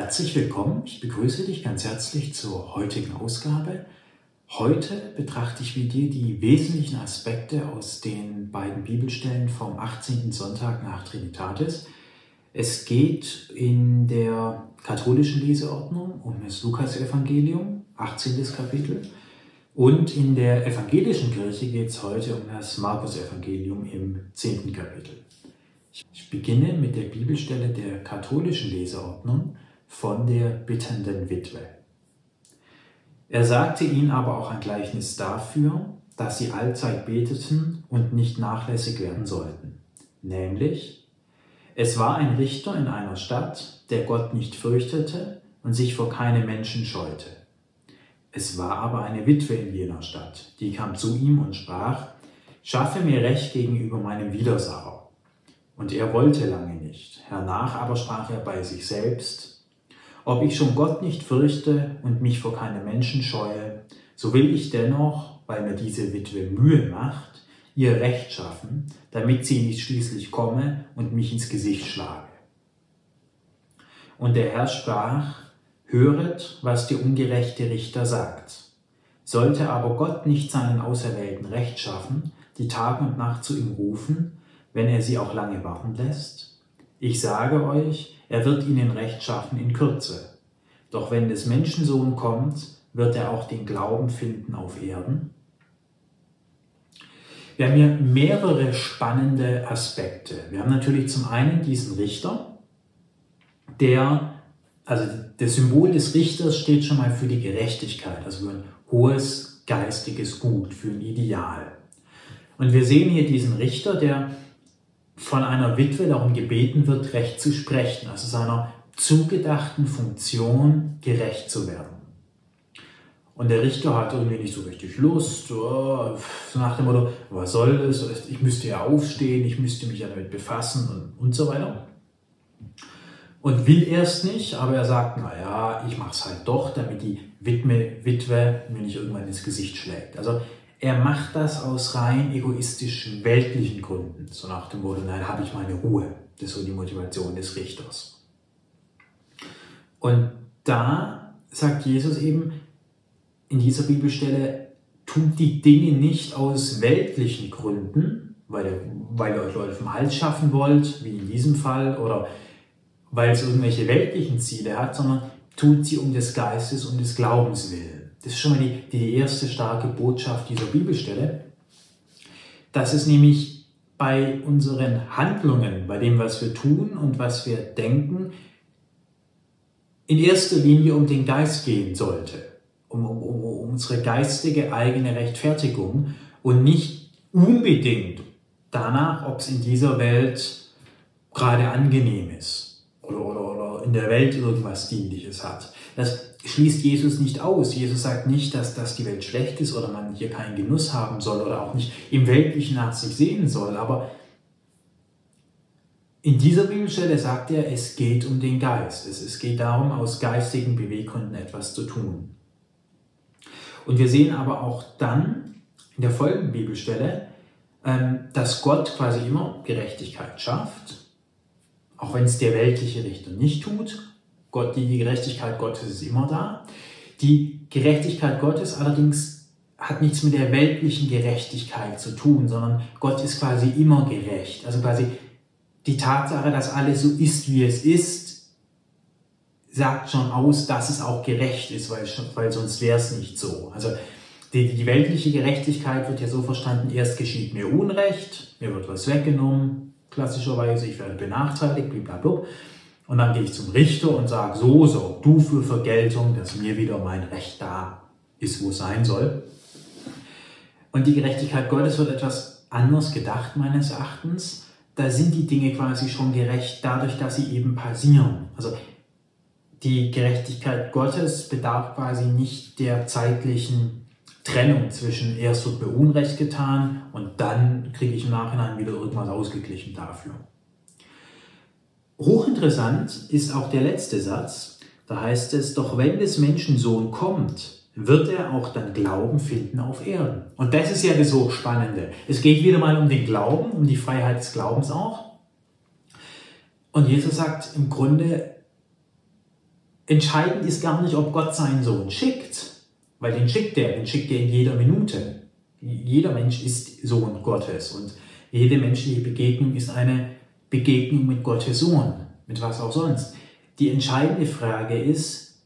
Herzlich willkommen, ich begrüße dich ganz herzlich zur heutigen Ausgabe. Heute betrachte ich mit dir die wesentlichen Aspekte aus den beiden Bibelstellen vom 18. Sonntag nach Trinitatis. Es geht in der katholischen Leseordnung um das Lukas-Evangelium, 18. Kapitel, und in der evangelischen Kirche geht es heute um das Markus-Evangelium im 10. Kapitel. Ich beginne mit der Bibelstelle der katholischen Leseordnung von der bittenden Witwe. Er sagte ihnen aber auch ein Gleichnis dafür, dass sie allzeit beteten und nicht nachlässig werden sollten. Nämlich, es war ein Richter in einer Stadt, der Gott nicht fürchtete und sich vor keine Menschen scheute. Es war aber eine Witwe in jener Stadt, die kam zu ihm und sprach, Schaffe mir Recht gegenüber meinem Widersacher. Und er wollte lange nicht. Hernach aber sprach er bei sich selbst, ob ich schon Gott nicht fürchte und mich vor keine Menschen scheue, so will ich dennoch, weil mir diese Witwe Mühe macht, ihr Recht schaffen, damit sie nicht schließlich komme und mich ins Gesicht schlage. Und der Herr sprach, Höret, was der ungerechte Richter sagt. Sollte aber Gott nicht seinen Auserwählten Recht schaffen, die Tag und Nacht zu ihm rufen, wenn er sie auch lange warten lässt? Ich sage euch, er wird ihnen Recht schaffen in Kürze. Doch wenn des Menschensohn kommt, wird er auch den Glauben finden auf Erden? Wir haben hier mehrere spannende Aspekte. Wir haben natürlich zum einen diesen Richter, der, also das Symbol des Richters steht schon mal für die Gerechtigkeit, also für ein hohes geistiges Gut, für ein Ideal. Und wir sehen hier diesen Richter, der von einer Witwe darum gebeten wird, recht zu sprechen, also seiner zugedachten Funktion gerecht zu werden. Und der Richter hat irgendwie nicht so richtig Lust, so nach dem Motto, was soll das, ich müsste ja aufstehen, ich müsste mich ja damit befassen und, und so weiter. Und will erst nicht, aber er sagt, naja, ich mache es halt doch, damit die Witwe, Witwe mir nicht irgendwann ins Gesicht schlägt. Also er macht das aus rein egoistischen, weltlichen Gründen. So nach dem Motto, nein, habe ich meine Ruhe. Das ist so die Motivation des Richters. Und da sagt Jesus eben in dieser Bibelstelle, tut die Dinge nicht aus weltlichen Gründen, weil ihr, weil ihr euch Leute vom Hals schaffen wollt, wie in diesem Fall, oder weil es irgendwelche weltlichen Ziele hat, sondern tut sie um des Geistes und des Glaubens willen. Das ist schon mal die, die erste starke Botschaft dieser Bibelstelle, dass es nämlich bei unseren Handlungen, bei dem, was wir tun und was wir denken, in erster Linie um den Geist gehen sollte, um, um, um unsere geistige eigene Rechtfertigung und nicht unbedingt danach, ob es in dieser Welt gerade angenehm ist oder, oder, in der Welt irgendwas Dienliches hat. Das schließt Jesus nicht aus. Jesus sagt nicht, dass, dass die Welt schlecht ist oder man hier keinen Genuss haben soll oder auch nicht im Weltlichen nach sich sehen soll. Aber in dieser Bibelstelle sagt er, es geht um den Geist. Es, es geht darum, aus geistigen Beweggründen etwas zu tun. Und wir sehen aber auch dann in der folgenden Bibelstelle, ähm, dass Gott quasi immer Gerechtigkeit schafft, auch wenn es der weltliche Richter nicht tut, Gott, die Gerechtigkeit Gottes ist immer da. Die Gerechtigkeit Gottes allerdings hat nichts mit der weltlichen Gerechtigkeit zu tun, sondern Gott ist quasi immer gerecht. Also quasi die Tatsache, dass alles so ist, wie es ist, sagt schon aus, dass es auch gerecht ist, weil, weil sonst wäre es nicht so. Also die, die weltliche Gerechtigkeit wird ja so verstanden, erst geschieht mir Unrecht, mir wird was weggenommen, klassischerweise, ich werde benachteiligt, blablabla. Und dann gehe ich zum Richter und sage, so, so, du für Vergeltung, dass mir wieder mein Recht da ist, wo es sein soll. Und die Gerechtigkeit Gottes wird etwas anders gedacht, meines Erachtens. Da sind die Dinge quasi schon gerecht, dadurch, dass sie eben passieren. Also die Gerechtigkeit Gottes bedarf quasi nicht der zeitlichen Trennung zwischen erst wird mir Unrecht getan und dann kriege ich im Nachhinein wieder irgendwas ausgeglichen dafür. Hochinteressant ist auch der letzte Satz. Da heißt es, doch wenn des Menschen Sohn kommt, wird er auch dann Glauben finden auf Erden. Und das ist ja das Hochspannende. Es geht wieder mal um den Glauben, um die Freiheit des Glaubens auch. Und Jesus sagt im Grunde, entscheidend ist gar nicht, ob Gott seinen Sohn schickt, weil den schickt er, den schickt er in jeder Minute. Jeder Mensch ist Sohn Gottes und jede menschliche Begegnung ist eine Begegnung mit Gottes Sohn, mit was auch sonst. Die entscheidende Frage ist,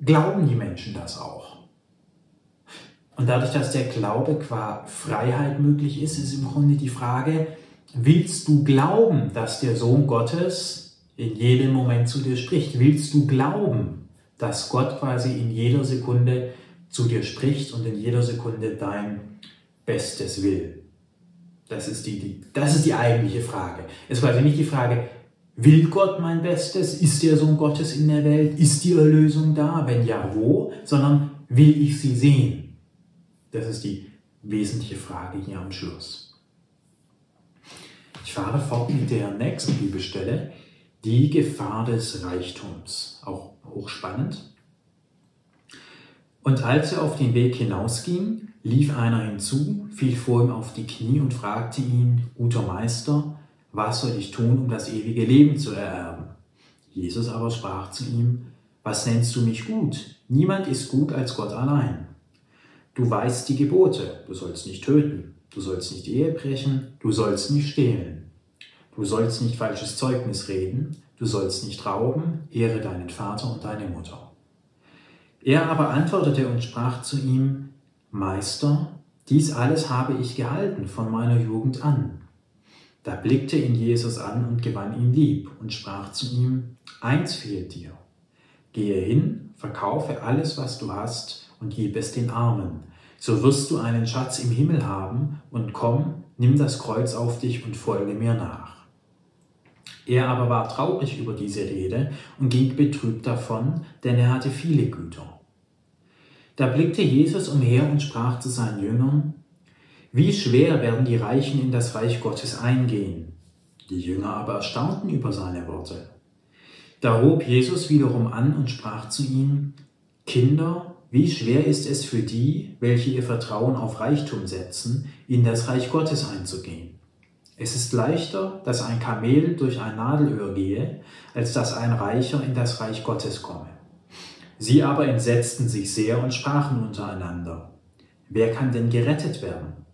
glauben die Menschen das auch? Und dadurch, dass der Glaube qua Freiheit möglich ist, ist im Grunde die Frage, willst du glauben, dass der Sohn Gottes in jedem Moment zu dir spricht? Willst du glauben, dass Gott quasi in jeder Sekunde zu dir spricht und in jeder Sekunde dein Bestes will? Das ist die, die, das ist die eigentliche Frage. Es ist quasi nicht die Frage, will Gott mein Bestes? Ist der Sohn Gottes in der Welt? Ist die Erlösung da? Wenn ja, wo? Sondern will ich sie sehen? Das ist die wesentliche Frage hier am Schluss. Ich fahre fort mit der nächsten Bibelstelle, die Gefahr des Reichtums, auch hochspannend. Und als er auf den Weg hinausging, lief einer hinzu, fiel vor ihm auf die Knie und fragte ihn, guter Meister, was soll ich tun, um das ewige Leben zu ererben? Jesus aber sprach zu ihm, was nennst du mich gut? Niemand ist gut als Gott allein. Du weißt die Gebote. Du sollst nicht töten. Du sollst nicht Ehe brechen. Du sollst nicht stehlen. Du sollst nicht falsches Zeugnis reden. Du sollst nicht rauben. Ehre deinen Vater und deine Mutter. Er aber antwortete und sprach zu ihm, Meister, dies alles habe ich gehalten von meiner Jugend an. Da blickte ihn Jesus an und gewann ihn lieb und sprach zu ihm, Eins fehlt dir. Gehe hin, verkaufe alles, was du hast, und gib es den Armen. So wirst du einen Schatz im Himmel haben und komm, nimm das Kreuz auf dich und folge mir nach. Er aber war traurig über diese Rede und ging betrübt davon, denn er hatte viele Güter. Da blickte Jesus umher und sprach zu seinen Jüngern, wie schwer werden die Reichen in das Reich Gottes eingehen. Die Jünger aber erstaunten über seine Worte. Da hob Jesus wiederum an und sprach zu ihnen, Kinder, wie schwer ist es für die, welche ihr Vertrauen auf Reichtum setzen, in das Reich Gottes einzugehen? Es ist leichter, dass ein Kamel durch ein Nadelöhr gehe, als dass ein Reicher in das Reich Gottes komme. Sie aber entsetzten sich sehr und sprachen untereinander, wer kann denn gerettet werden?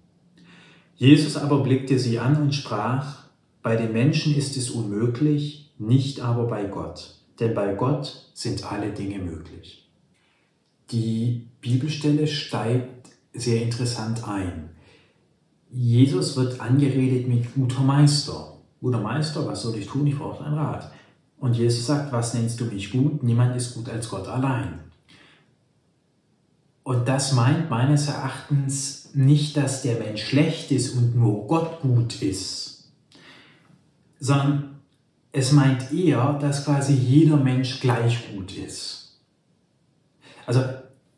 Jesus aber blickte sie an und sprach, bei den Menschen ist es unmöglich, nicht aber bei Gott, denn bei Gott sind alle Dinge möglich. Die Bibelstelle steigt sehr interessant ein. Jesus wird angeredet mit guter Meister. Guter Meister, was soll ich tun? Ich brauche deinen Rat. Und Jesus sagt, was nennst du mich gut? Niemand ist gut als Gott allein. Und das meint meines Erachtens nicht, dass der Mensch schlecht ist und nur Gott gut ist, sondern es meint eher, dass quasi jeder Mensch gleich gut ist. Also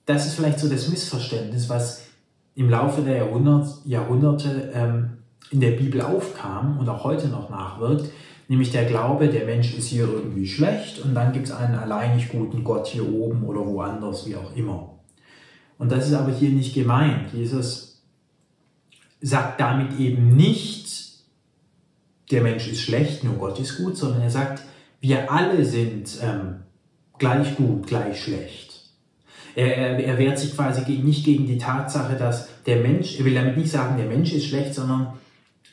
das ist vielleicht so das Missverständnis, was im Laufe der Jahrhundert, Jahrhunderte ähm, in der Bibel aufkam und auch heute noch nachwirkt, nämlich der Glaube, der Mensch ist hier irgendwie schlecht und dann gibt es einen alleinig guten Gott hier oben oder woanders, wie auch immer. Und das ist aber hier nicht gemeint. Jesus sagt damit eben nicht, der Mensch ist schlecht, nur Gott ist gut, sondern er sagt, wir alle sind ähm, gleich gut, gleich schlecht. Er, er, er wehrt sich quasi gegen, nicht gegen die Tatsache, dass der Mensch, er will damit nicht sagen, der Mensch ist schlecht, sondern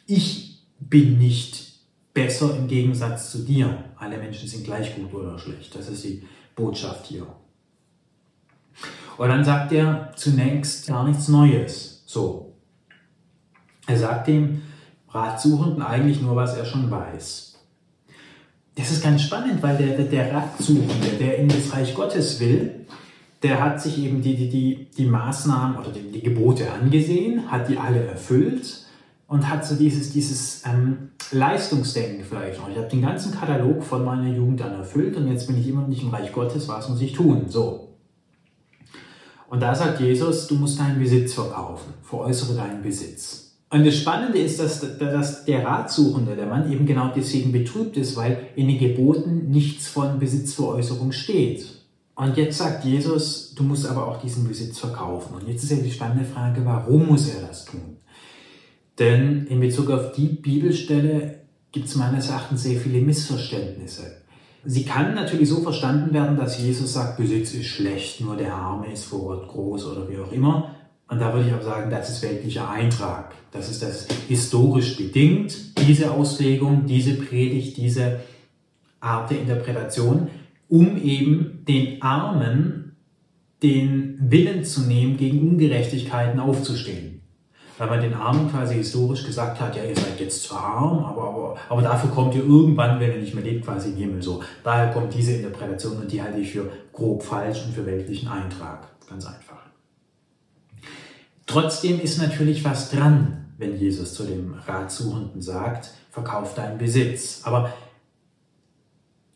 ich bin nicht besser im Gegensatz zu dir. Alle Menschen sind gleich gut oder schlecht. Das ist die Botschaft hier. Und dann sagt er zunächst gar nichts Neues. So. Er sagt dem Ratsuchenden eigentlich nur, was er schon weiß. Das ist ganz spannend, weil der, der Ratsuchende, der in das Reich Gottes will, der hat sich eben die, die, die, die Maßnahmen oder die, die Gebote angesehen, hat die alle erfüllt und hat so dieses, dieses ähm, Leistungsdenken vielleicht noch. Ich habe den ganzen Katalog von meiner Jugend dann erfüllt und jetzt bin ich immer noch nicht im Reich Gottes, was muss ich tun? So. Und da sagt Jesus, du musst deinen Besitz verkaufen, veräußere deinen Besitz. Und das Spannende ist, dass, dass der Ratsuchende, der Mann eben genau deswegen betrübt ist, weil in den Geboten nichts von Besitzveräußerung steht. Und jetzt sagt Jesus, du musst aber auch diesen Besitz verkaufen. Und jetzt ist ja die spannende Frage, warum muss er das tun? Denn in Bezug auf die Bibelstelle gibt es meines Erachtens sehr viele Missverständnisse. Sie kann natürlich so verstanden werden, dass Jesus sagt, Besitz ist schlecht, nur der Arme ist vor Gott groß oder wie auch immer. Und da würde ich auch sagen, das ist weltlicher Eintrag. Das ist das historisch bedingt, diese Auslegung, diese Predigt, diese Art der Interpretation, um eben den Armen den Willen zu nehmen, gegen Ungerechtigkeiten aufzustehen. Weil man den Armen quasi historisch gesagt hat, ja, ihr seid jetzt zwar arm, aber, aber, aber dafür kommt ihr irgendwann, wenn ihr nicht mehr lebt, quasi in den Himmel. So, daher kommt diese Interpretation und die halte ich für grob falsch und für weltlichen Eintrag. Ganz einfach. Trotzdem ist natürlich was dran, wenn Jesus zu dem Ratsuchenden sagt, verkauf deinen Besitz. Aber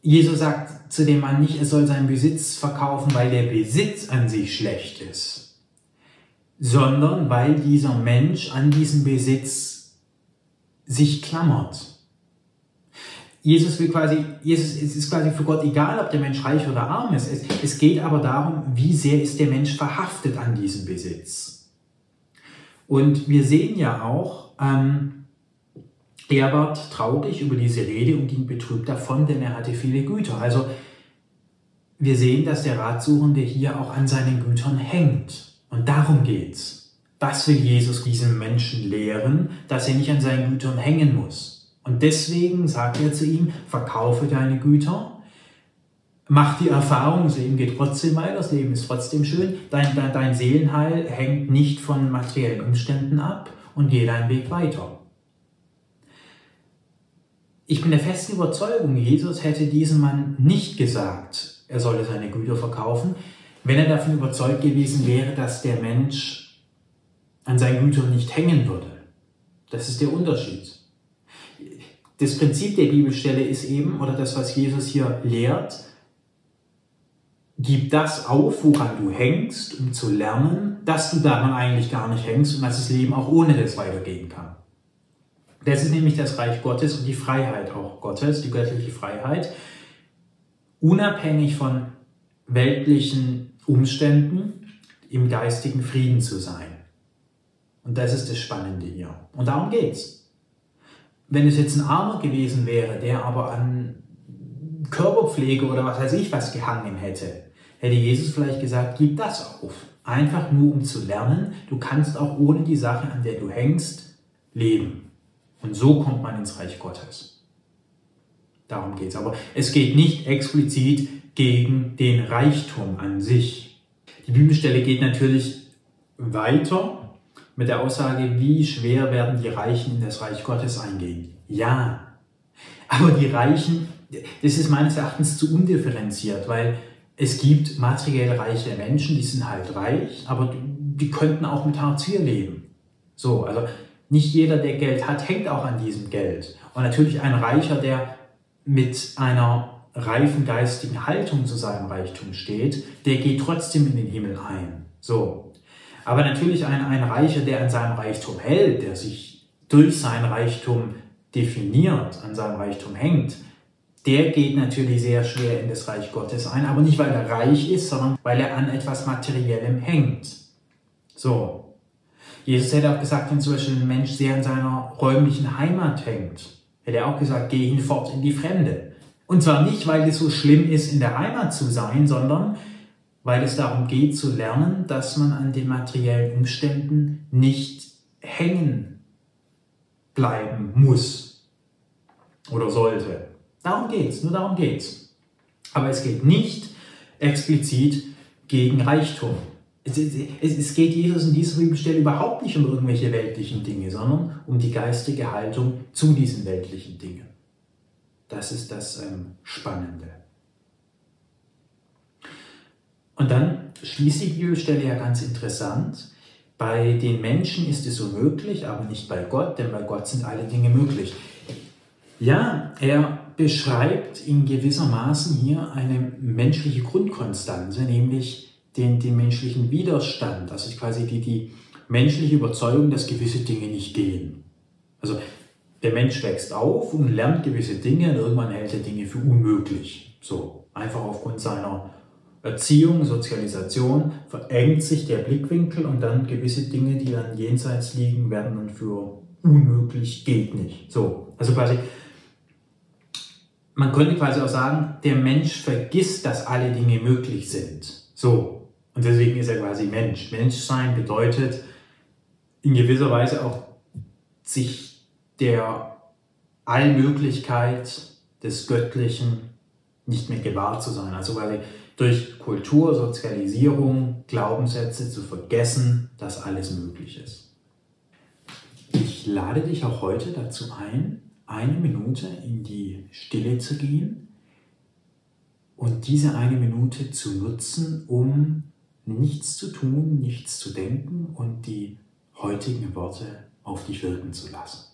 Jesus sagt zu dem Mann nicht, er soll seinen Besitz verkaufen, weil der Besitz an sich schlecht ist, sondern weil dieser Mensch an diesem Besitz sich klammert. Jesus will quasi, Jesus, es ist quasi für Gott egal, ob der Mensch reich oder arm ist. Es, es geht aber darum, wie sehr ist der Mensch verhaftet an diesem Besitz. Und wir sehen ja auch, ähm, er ward traurig über diese Rede und ging betrübt davon, denn er hatte viele Güter. Also wir sehen, dass der Ratsuchende hier auch an seinen Gütern hängt. Und darum geht's. Das will Jesus diesem Menschen lehren, dass er nicht an seinen Gütern hängen muss. Und deswegen sagt er zu ihm, verkaufe deine Güter, mach die Erfahrung, das Leben geht trotzdem weiter, das Leben ist trotzdem schön, dein, dein, dein Seelenheil hängt nicht von materiellen Umständen ab und geh deinen Weg weiter. Ich bin der festen Überzeugung, Jesus hätte diesem Mann nicht gesagt, er solle seine Güter verkaufen, wenn er davon überzeugt gewesen wäre, dass der Mensch an seinen Gütern nicht hängen würde. Das ist der Unterschied. Das Prinzip der Bibelstelle ist eben, oder das, was Jesus hier lehrt, gib das auf, woran du hängst, um zu lernen, dass du daran eigentlich gar nicht hängst und dass das Leben auch ohne das weitergehen kann. Das ist nämlich das Reich Gottes und die Freiheit auch Gottes, die göttliche Freiheit, unabhängig von weltlichen Umständen im geistigen Frieden zu sein. Und das ist das Spannende hier. Und darum geht's. Wenn es jetzt ein Armer gewesen wäre, der aber an Körperpflege oder was weiß ich was gehangen hätte, hätte Jesus vielleicht gesagt, gib das auf. Einfach nur um zu lernen, du kannst auch ohne die Sache, an der du hängst, leben. Und so kommt man ins Reich Gottes. Darum geht es. Aber es geht nicht explizit gegen den Reichtum an sich. Die Bibelstelle geht natürlich weiter mit der Aussage, wie schwer werden die Reichen in das Reich Gottes eingehen. Ja, aber die Reichen, das ist meines Erachtens zu undifferenziert, weil es gibt materiell reiche Menschen, die sind halt reich, aber die könnten auch mit Hartz IV leben. So, also nicht jeder, der Geld hat, hängt auch an diesem Geld. Und natürlich ein Reicher, der mit einer reifen geistigen Haltung zu seinem Reichtum steht, der geht trotzdem in den Himmel ein. So. Aber natürlich ein, ein Reicher, der an seinem Reichtum hält, der sich durch sein Reichtum definiert, an seinem Reichtum hängt, der geht natürlich sehr schwer in das Reich Gottes ein, aber nicht weil er reich ist, sondern weil er an etwas Materiellem hängt. So. Jesus hätte auch gesagt, wenn zum Beispiel ein Mensch sehr in seiner räumlichen Heimat hängt, hätte er auch gesagt, geh hinfort in die Fremde. Und zwar nicht, weil es so schlimm ist, in der Heimat zu sein, sondern weil es darum geht zu lernen, dass man an den materiellen Umständen nicht hängen bleiben muss oder sollte. Darum geht's, nur darum geht's. Aber es geht nicht explizit gegen Reichtum. Es, es, geht Jesus in dieser Bibelstelle überhaupt nicht um irgendwelche weltlichen Dinge, sondern um die geistige Haltung zu diesen weltlichen Dingen. Das ist das ähm, Spannende. Und dann schließt die Bibelstelle ja ganz interessant. Bei den Menschen ist es unmöglich, aber nicht bei Gott, denn bei Gott sind alle Dinge möglich. Ja, er beschreibt in gewisser Maßen hier eine menschliche Grundkonstanze, nämlich den, den menschlichen Widerstand, ist quasi die, die menschliche Überzeugung, dass gewisse Dinge nicht gehen. Also der Mensch wächst auf und lernt gewisse Dinge und irgendwann hält er Dinge für unmöglich. So, einfach aufgrund seiner Erziehung, Sozialisation verengt sich der Blickwinkel und dann gewisse Dinge, die dann jenseits liegen, werden dann für unmöglich, geht nicht. So, also quasi man könnte quasi auch sagen, der Mensch vergisst, dass alle Dinge möglich sind. So. Und deswegen ist er quasi Mensch. Menschsein bedeutet in gewisser Weise auch sich der Allmöglichkeit des Göttlichen nicht mehr gewahrt zu sein. Also quasi durch Kultur, Sozialisierung, Glaubenssätze zu vergessen, dass alles möglich ist. Ich lade dich auch heute dazu ein, eine Minute in die Stille zu gehen und diese eine Minute zu nutzen, um nichts zu tun, nichts zu denken und die heutigen Worte auf dich wirken zu lassen.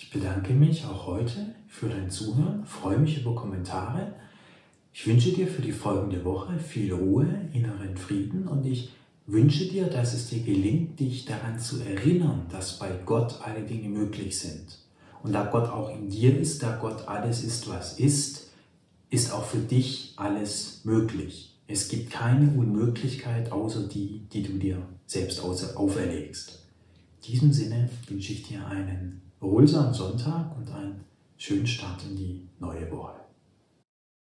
Ich bedanke mich auch heute für dein Zuhören, freue mich über Kommentare. Ich wünsche dir für die folgende Woche viel Ruhe, inneren Frieden und ich wünsche dir, dass es dir gelingt, dich daran zu erinnern, dass bei Gott alle Dinge möglich sind. Und da Gott auch in dir ist, da Gott alles ist, was ist, ist auch für dich alles möglich. Es gibt keine Unmöglichkeit außer die, die du dir selbst auferlegst. In diesem Sinne wünsche ich dir einen erholsamen Sonntag und einen schönen Start in die neue Woche.